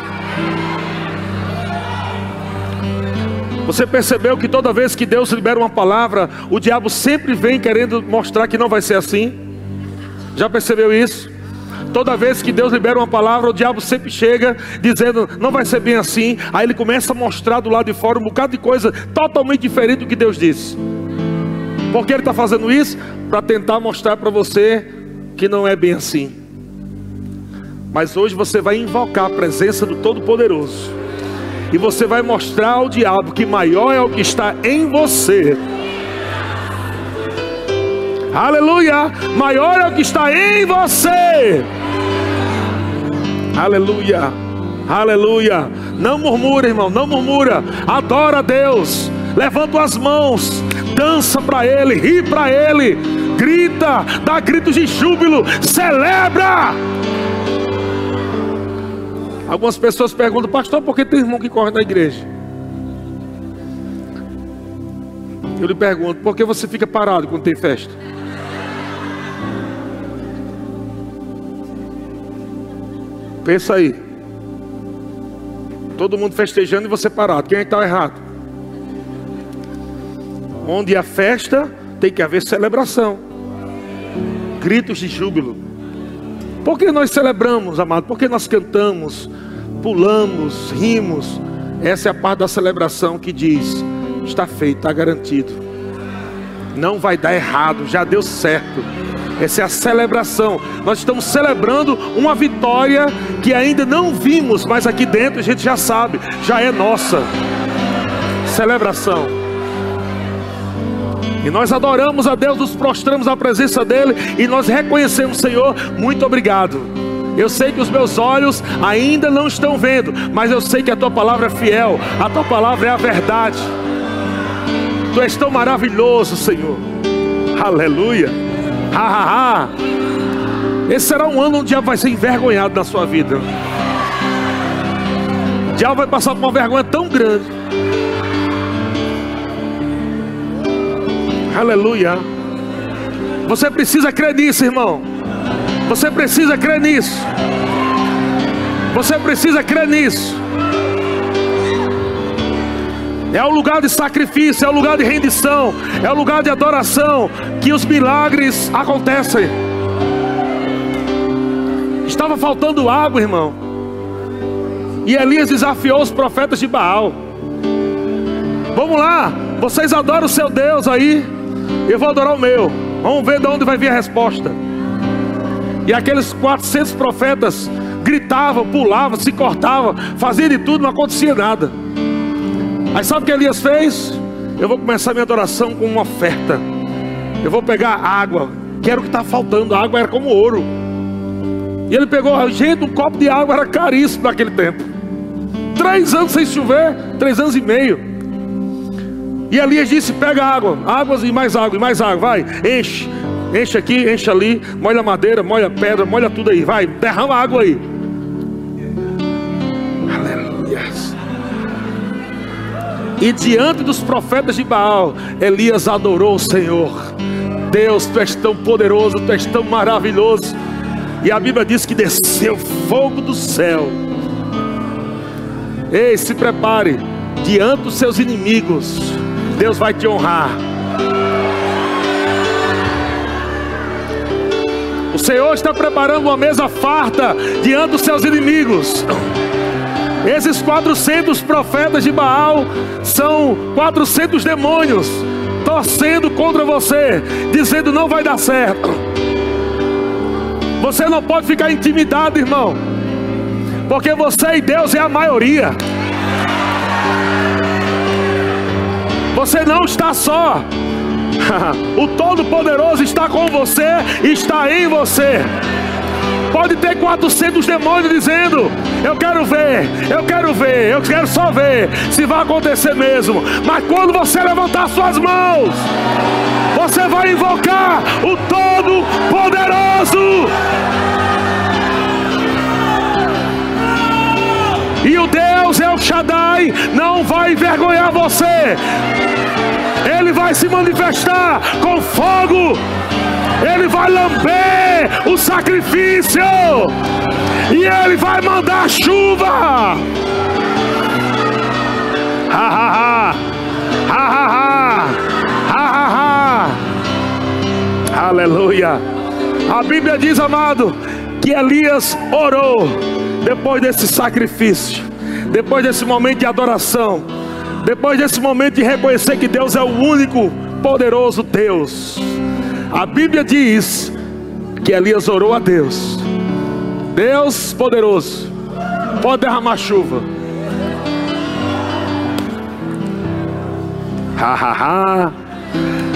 Você percebeu que toda vez que Deus libera uma palavra, o diabo sempre vem querendo mostrar que não vai ser assim? Já percebeu isso? Toda vez que Deus libera uma palavra, o diabo sempre chega dizendo, não vai ser bem assim. Aí ele começa a mostrar do lado de fora um bocado de coisa totalmente diferente do que Deus disse. Por que ele está fazendo isso? Para tentar mostrar para você que não é bem assim. Mas hoje você vai invocar a presença do Todo-Poderoso. E você vai mostrar ao diabo que maior é o que está em você. Aleluia! Maior é o que está em você. Aleluia! Aleluia! Não murmura, irmão, não murmura. Adora a Deus. Levanta as mãos, dança para Ele, ri para Ele, grita, dá gritos de júbilo, celebra. Algumas pessoas perguntam, pastor, por que tem irmão que corre na igreja? Eu lhe pergunto, por que você fica parado quando tem festa? Pensa aí. Todo mundo festejando e você parado. Quem é está errado? Onde a festa tem que haver celebração. Gritos de júbilo. Por que nós celebramos, amado? Por que nós cantamos, pulamos, rimos? Essa é a parte da celebração que diz: está feito, está garantido. Não vai dar errado, já deu certo. Essa é a celebração. Nós estamos celebrando uma vitória que ainda não vimos, mas aqui dentro a gente já sabe, já é nossa. Celebração. E nós adoramos a Deus, nos prostramos à presença dEle e nós reconhecemos, Senhor, muito obrigado. Eu sei que os meus olhos ainda não estão vendo, mas eu sei que a tua palavra é fiel, a tua palavra é a verdade. Tu és tão maravilhoso, Senhor. Aleluia. Ha, ha, ha. Esse será um ano onde o diabo vai ser envergonhado na sua vida. O diabo vai passar por uma vergonha tão grande. Aleluia. Você precisa crer nisso, irmão. Você precisa crer nisso. Você precisa crer nisso. É o lugar de sacrifício, é o lugar de rendição, é o lugar de adoração que os milagres acontecem. Estava faltando água, irmão. E Elias desafiou os profetas de Baal. Vamos lá, vocês adoram o seu Deus aí, eu vou adorar o meu. Vamos ver de onde vai vir a resposta. E aqueles 400 profetas gritavam, pulavam, se cortavam, faziam de tudo, não acontecia nada. Aí sabe o que Elias fez? Eu vou começar minha adoração com uma oferta. Eu vou pegar água, que era o que estava faltando. A água era como ouro. E ele pegou, gente, um copo de água era caríssimo naquele tempo. Três anos sem chover, três anos e meio. E Elias disse: pega água, águas e mais água, e mais água, vai, enche, enche aqui, enche ali, molha madeira, molha pedra, molha tudo aí, vai, derrama água aí. E diante dos profetas de Baal, Elias adorou o Senhor. Deus, tu és tão poderoso, tu és tão maravilhoso. E a Bíblia diz que desceu fogo do céu. Ei, se prepare, diante dos seus inimigos, Deus vai te honrar. O Senhor está preparando uma mesa farta diante dos seus inimigos. Esses 400 profetas de Baal são 400 demônios torcendo contra você, dizendo não vai dar certo. Você não pode ficar intimidado, irmão, porque você e Deus é a maioria. Você não está só. o Todo-Poderoso está com você, está em você. Pode ter 400 demônios dizendo: Eu quero ver, eu quero ver, eu quero só ver se vai acontecer mesmo. Mas quando você levantar suas mãos, você vai invocar o Todo-Poderoso. E o Deus El Shaddai não vai envergonhar você. Ele vai se manifestar com fogo ele vai lamber o sacrifício, e Ele vai mandar chuva. Ha ha ha, ha ha ha, ha ha ha. Aleluia. A Bíblia diz, amado, que Elias orou depois desse sacrifício, depois desse momento de adoração, depois desse momento de reconhecer que Deus é o único Todo-Poderoso Deus. A Bíblia diz que Elias orou a Deus. Deus poderoso, pode derramar chuva.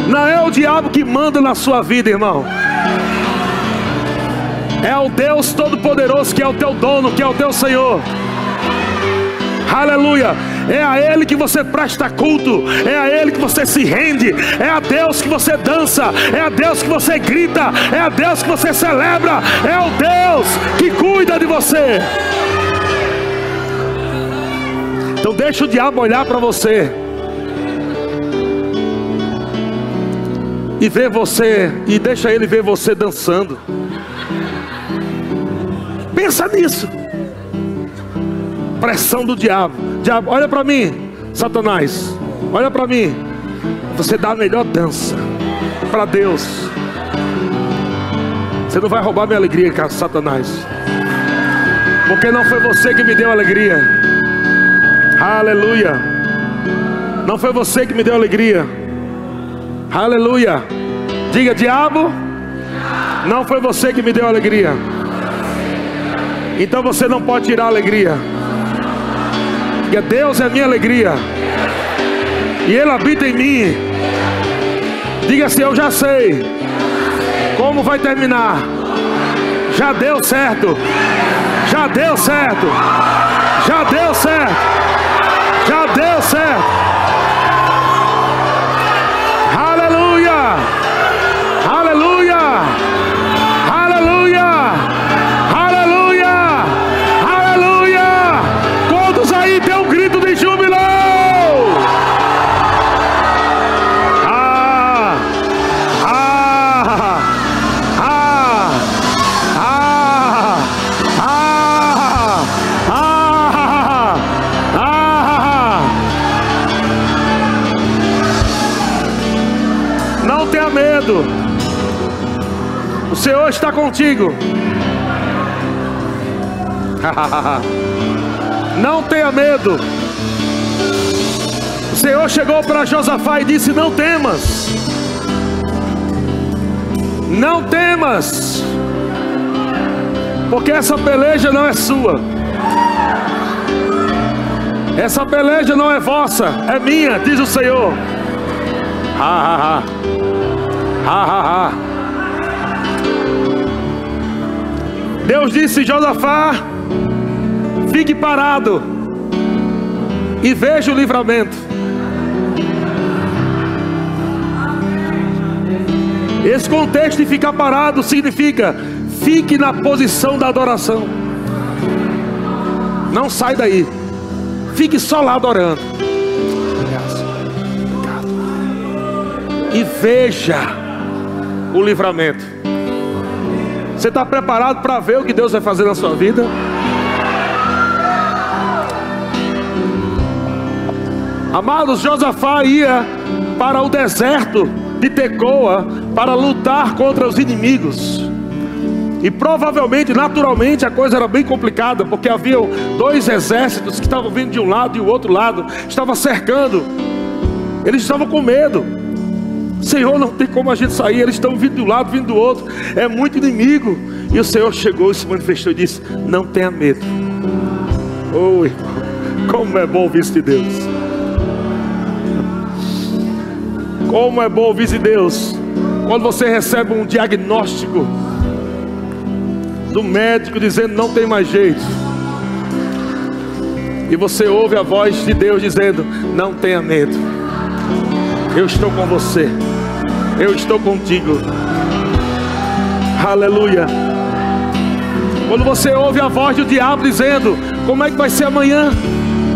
Não é o diabo que manda na sua vida, irmão. É o Deus Todo-Poderoso que é o teu dono, que é o teu Senhor. Aleluia. É a Ele que você presta culto, é a Ele que você se rende, é a Deus que você dança, é a Deus que você grita, é a Deus que você celebra, é o Deus que cuida de você. Então deixa o diabo olhar para você e ver você e deixa ele ver você dançando. Pensa nisso pressão do diabo. Diabo, olha para mim, Satanás. Olha para mim. Você dá a melhor dança para Deus. Você não vai roubar minha alegria, cara, Satanás. Porque não foi você que me deu alegria. Aleluia. Não foi você que me deu alegria. Aleluia. Diga, diabo. Não foi você que me deu alegria. Então você não pode tirar a alegria. Diga, Deus é minha alegria. E Ele habita em mim. Diga assim: Eu já sei como vai terminar. Já deu certo. Já deu certo. Já deu certo. Já deu certo. Senhor está contigo. Não tenha medo. O Senhor chegou para Josafá e disse: Não temas. Não temas. Porque essa peleja não é sua. Essa peleja não é vossa, é minha, diz o Senhor. Ha ha ha. Ha ha ha. Deus disse: Josafá, fique parado e veja o livramento. Esse contexto de ficar parado significa fique na posição da adoração. Não sai daí. Fique só lá adorando. E veja o livramento. Você está preparado para ver o que Deus vai fazer na sua vida? Amados, Josafá ia para o deserto de Tecoa para lutar contra os inimigos. E provavelmente, naturalmente, a coisa era bem complicada, porque havia dois exércitos que estavam vindo de um lado e o outro lado, estavam cercando. Eles estavam com medo. Senhor, não tem como a gente sair, eles estão vindo um lado, vindo do outro, é muito inimigo. E o Senhor chegou e se manifestou e disse: Não tenha medo. Oh, irmão, como é bom ouvir isso de Deus. Como é bom ouvir de Deus. Quando você recebe um diagnóstico do médico dizendo não tem mais jeito. E você ouve a voz de Deus dizendo: Não tenha medo. Eu estou com você. Eu estou contigo. Aleluia. Quando você ouve a voz do diabo dizendo: Como é que vai ser amanhã?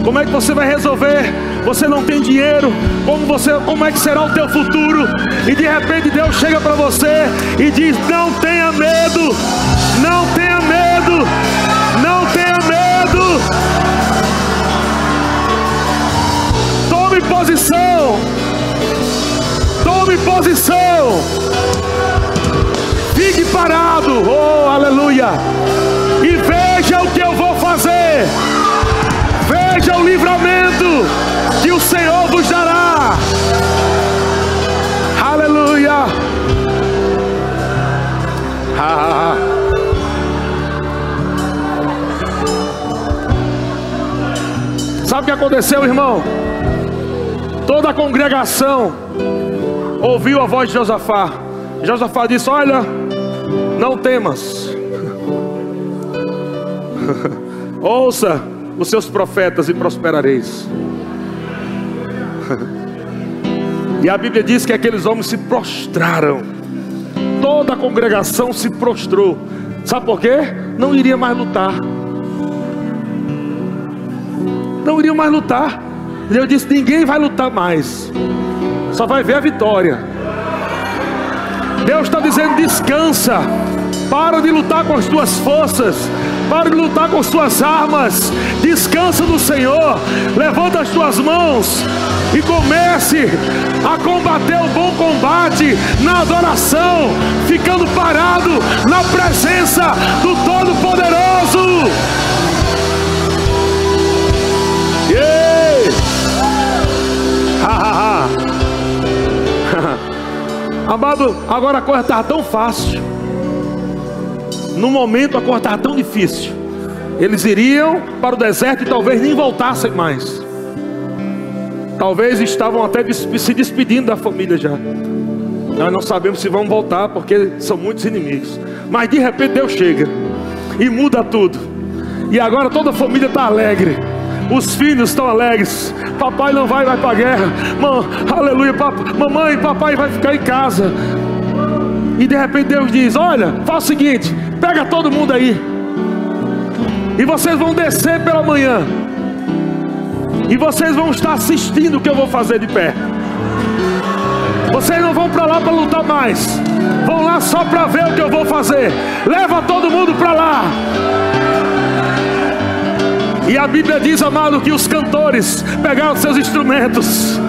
Como é que você vai resolver? Você não tem dinheiro. Como você, como é que será o teu futuro? E de repente Deus chega para você e diz: Não tenha medo. Não tenha medo. Não tenha medo. Tome posição tome posição. Fique parado, oh aleluia. E veja o que eu vou fazer. Veja o livramento que o Senhor vos dará. Aleluia. Ah. Sabe o que aconteceu, irmão? Toda a congregação ouviu a voz de Josafá. Josafá disse: Olha, não temas. Ouça os seus profetas e prosperareis. e a Bíblia diz que aqueles homens se prostraram. Toda a congregação se prostrou. Sabe por quê? Não iria mais lutar. Não iria mais lutar. Deus disse: ninguém vai lutar mais. Só vai ver a vitória. Deus está dizendo: descansa. Para de lutar com as tuas forças. Para de lutar com as tuas armas. Descansa no Senhor. Levanta as tuas mãos e comece a combater o bom combate na adoração, ficando parado na presença do Todo-Poderoso. Yeah! Amado, agora a coisa está tão fácil. No momento a coisa estava tão difícil. Eles iriam para o deserto e talvez nem voltassem mais. Talvez estavam até se despedindo da família já. Nós não sabemos se vão voltar porque são muitos inimigos. Mas de repente Deus chega e muda tudo. E agora toda a família está alegre. Os filhos estão alegres. Papai não vai, vai para a guerra. Mãe, aleluia. Papai, mamãe, papai vai ficar em casa. E de repente Deus diz: Olha, faz o seguinte: pega todo mundo aí. E vocês vão descer pela manhã. E vocês vão estar assistindo o que eu vou fazer de pé. Vocês não vão para lá para lutar mais. Vão lá só para ver o que eu vou fazer. Leva todo mundo para lá. E a Bíblia diz, amado, que os cantores pegaram seus instrumentos.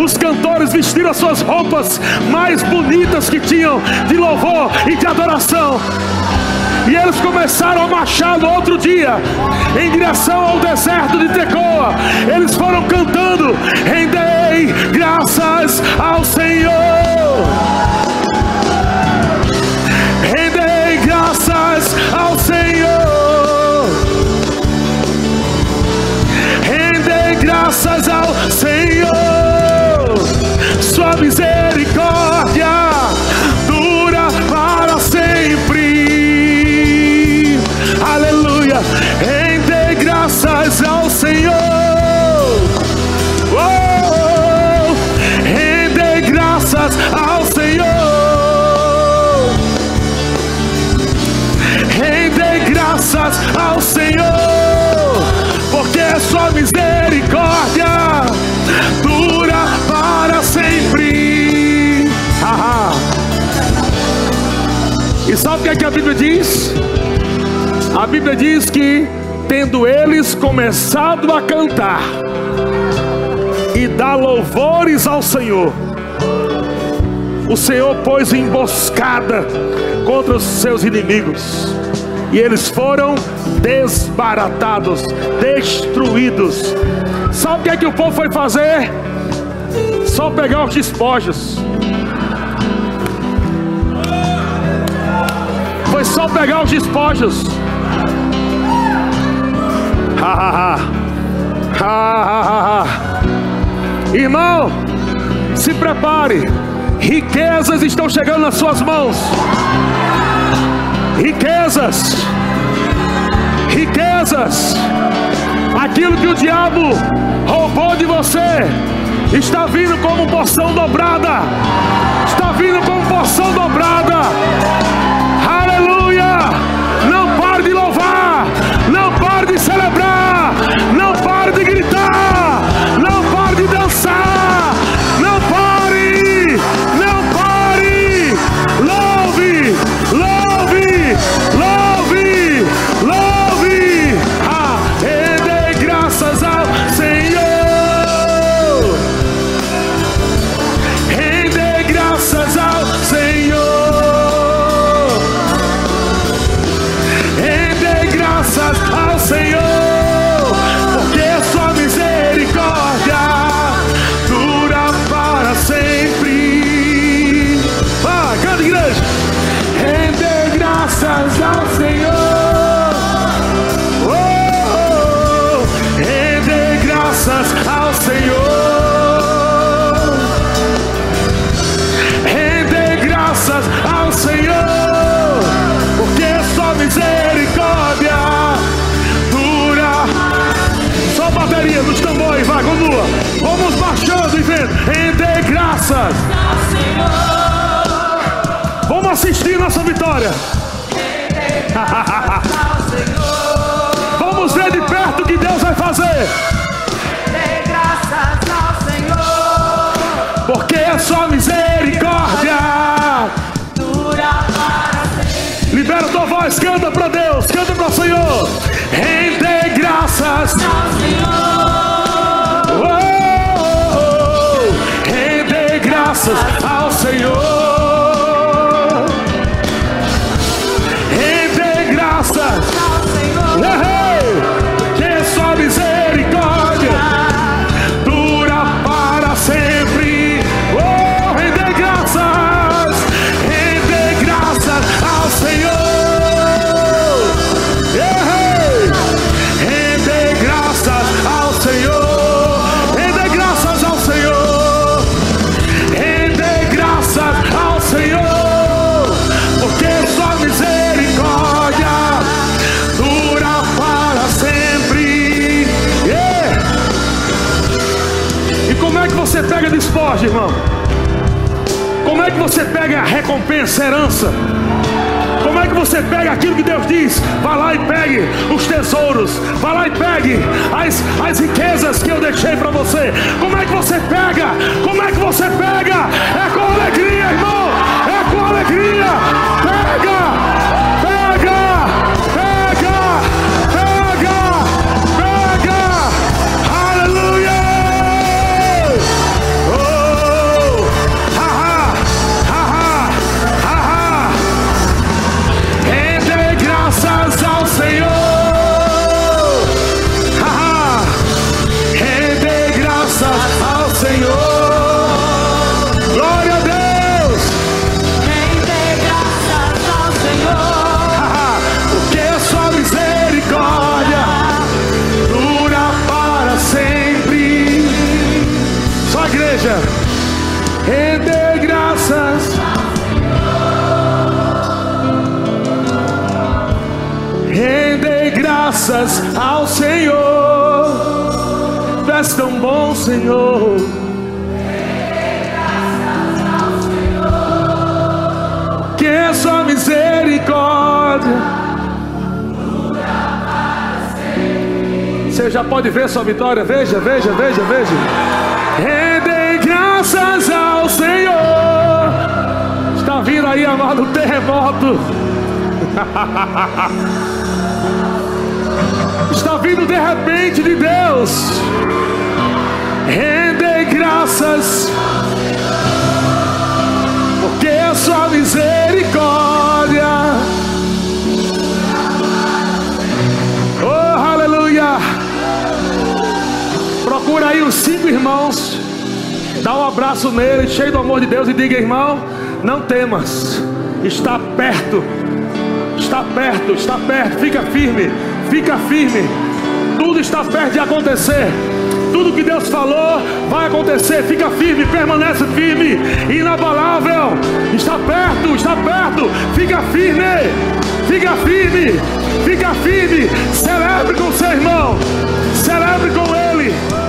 Os cantores vestiram as suas roupas mais bonitas que tinham de louvor e de adoração. E eles começaram a marchar no outro dia, em direção ao deserto de Tecoa. Eles foram cantando: Rendei graças ao Senhor. Graças ao Senhor. Que, é que a Bíblia diz? A Bíblia diz que, tendo eles começado a cantar e dar louvores ao Senhor, o Senhor pôs emboscada contra os seus inimigos, e eles foram desbaratados, destruídos. Sabe o que é que o povo foi fazer? Só pegar os despojos. Foi só pegar os despojos. Ha, ha, ha. Ha, ha, ha. Irmão, se prepare. Riquezas estão chegando nas suas mãos. Riquezas. Riquezas. Aquilo que o diabo roubou de você está vindo como porção dobrada. Está vindo como porção dobrada. Senhor. Render graças ao Senhor, porque só misericórdia dura. Só bateria dos tambores, vai. Vamos baixando e vendo. Render graças ao Senhor. Vamos assistir nossa vitória. Vamos ver de perto o que Deus vai fazer. Porque é só misericórdia. Libera tua voz, canta para Deus, canta para o Senhor. Rende graças ao Senhor. Oh, oh, oh. Rende graças ao Senhor. Recompensa, a herança? Como é que você pega aquilo que Deus diz? Vá lá e pegue os tesouros. Vá lá e pegue as, as riquezas que eu deixei para você. Como é que você pega? Como é que você pega? É com alegria, irmão. É com alegria. Pega! Senhor. Que é sua misericórdia. Você já pode ver sua vitória. Veja, veja, veja, veja. Rendei graças ao Senhor. Está vindo aí, amado, terremoto. Está vindo de repente de Deus. Rende graças, porque é sua misericórdia. Oh, aleluia. Procura aí os cinco irmãos. Dá um abraço nele, cheio do amor de Deus, e diga, irmão, não temas. Está perto. Está perto, está perto. Fica firme Fica firme. Tudo está perto de acontecer. Tudo que Deus falou vai acontecer. Fica firme, permanece firme, inabalável. Está perto, está perto. Fica firme, fica firme, fica firme. Celebre com seu irmão, celebre com ele.